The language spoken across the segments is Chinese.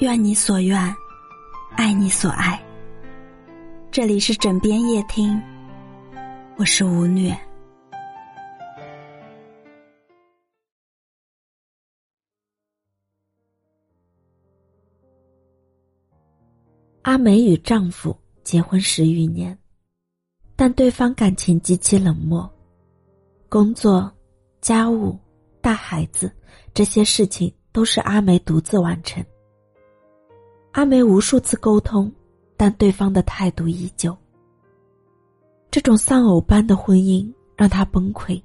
愿你所愿，爱你所爱。这里是枕边夜听，我是吴虐。阿梅与丈夫结婚十余年，但对方感情极其冷漠，工作、家务、带孩子这些事情都是阿梅独自完成。阿梅无数次沟通，但对方的态度依旧。这种丧偶般的婚姻让她崩溃。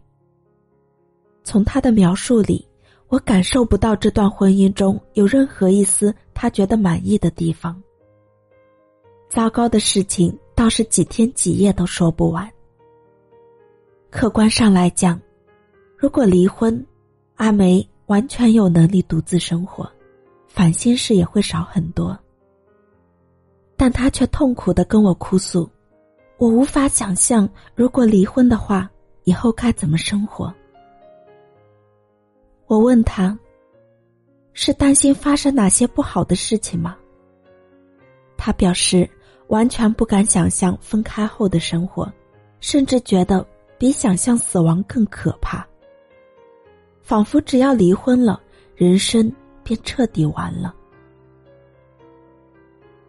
从她的描述里，我感受不到这段婚姻中有任何一丝她觉得满意的地方。糟糕的事情倒是几天几夜都说不完。客观上来讲，如果离婚，阿梅完全有能力独自生活。烦心事也会少很多，但他却痛苦的跟我哭诉：“我无法想象，如果离婚的话，以后该怎么生活。”我问他：“是担心发生哪些不好的事情吗？”他表示完全不敢想象分开后的生活，甚至觉得比想象死亡更可怕，仿佛只要离婚了，人生。便彻底完了。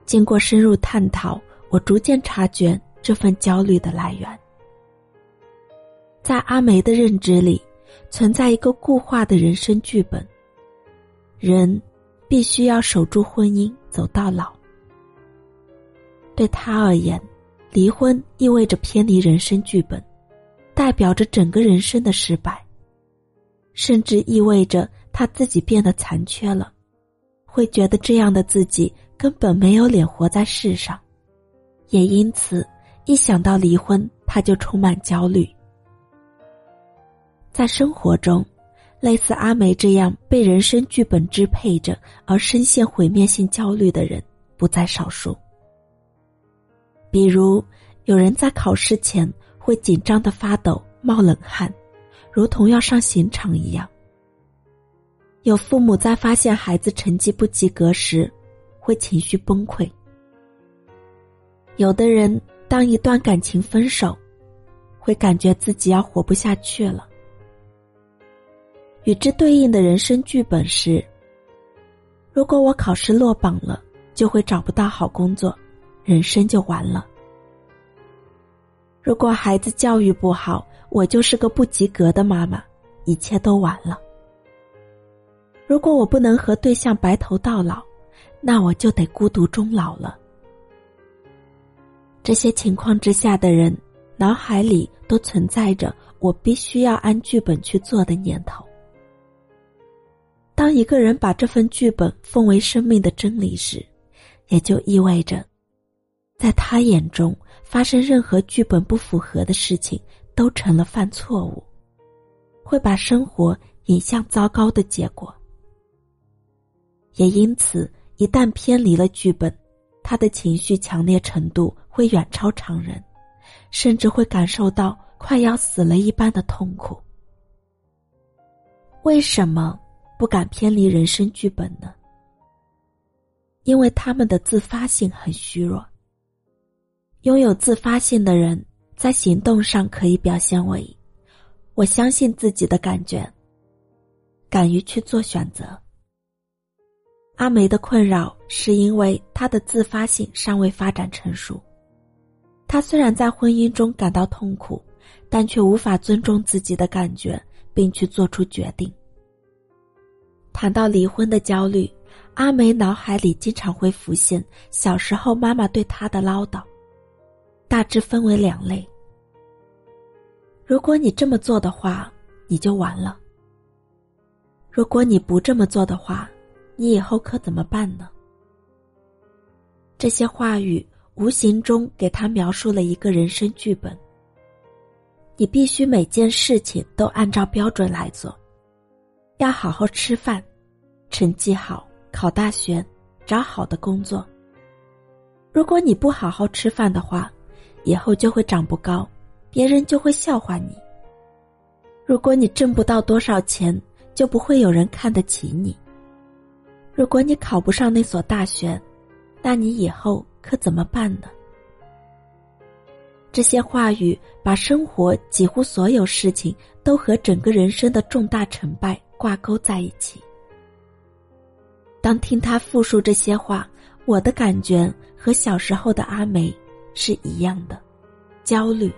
经过深入探讨，我逐渐察觉这份焦虑的来源。在阿梅的认知里，存在一个固化的人生剧本：人必须要守住婚姻走到老。对他而言，离婚意味着偏离人生剧本，代表着整个人生的失败，甚至意味着。他自己变得残缺了，会觉得这样的自己根本没有脸活在世上，也因此一想到离婚，他就充满焦虑。在生活中，类似阿梅这样被人生剧本支配着而深陷毁灭性焦虑的人不在少数。比如，有人在考试前会紧张的发抖、冒冷汗，如同要上刑场一样。有父母在发现孩子成绩不及格时，会情绪崩溃。有的人当一段感情分手，会感觉自己要活不下去了。与之对应的人生剧本是：如果我考试落榜了，就会找不到好工作，人生就完了；如果孩子教育不好，我就是个不及格的妈妈，一切都完了。如果我不能和对象白头到老，那我就得孤独终老了。这些情况之下的人，脑海里都存在着我必须要按剧本去做的念头。当一个人把这份剧本奉为生命的真理时，也就意味着，在他眼中，发生任何剧本不符合的事情，都成了犯错误，会把生活引向糟糕的结果。也因此，一旦偏离了剧本，他的情绪强烈程度会远超常人，甚至会感受到快要死了一般的痛苦。为什么不敢偏离人生剧本呢？因为他们的自发性很虚弱。拥有自发性的人，在行动上可以表现为：我相信自己的感觉，敢于去做选择。阿梅的困扰是因为她的自发性尚未发展成熟。她虽然在婚姻中感到痛苦，但却无法尊重自己的感觉，并去做出决定。谈到离婚的焦虑，阿梅脑海里经常会浮现小时候妈妈对她的唠叨，大致分为两类：如果你这么做的话，你就完了；如果你不这么做的话。你以后可怎么办呢？这些话语无形中给他描述了一个人生剧本。你必须每件事情都按照标准来做，要好好吃饭，成绩好，考大学，找好的工作。如果你不好好吃饭的话，以后就会长不高，别人就会笑话你。如果你挣不到多少钱，就不会有人看得起你。如果你考不上那所大学，那你以后可怎么办呢？这些话语把生活几乎所有事情都和整个人生的重大成败挂钩在一起。当听他复述这些话，我的感觉和小时候的阿梅是一样的，焦虑。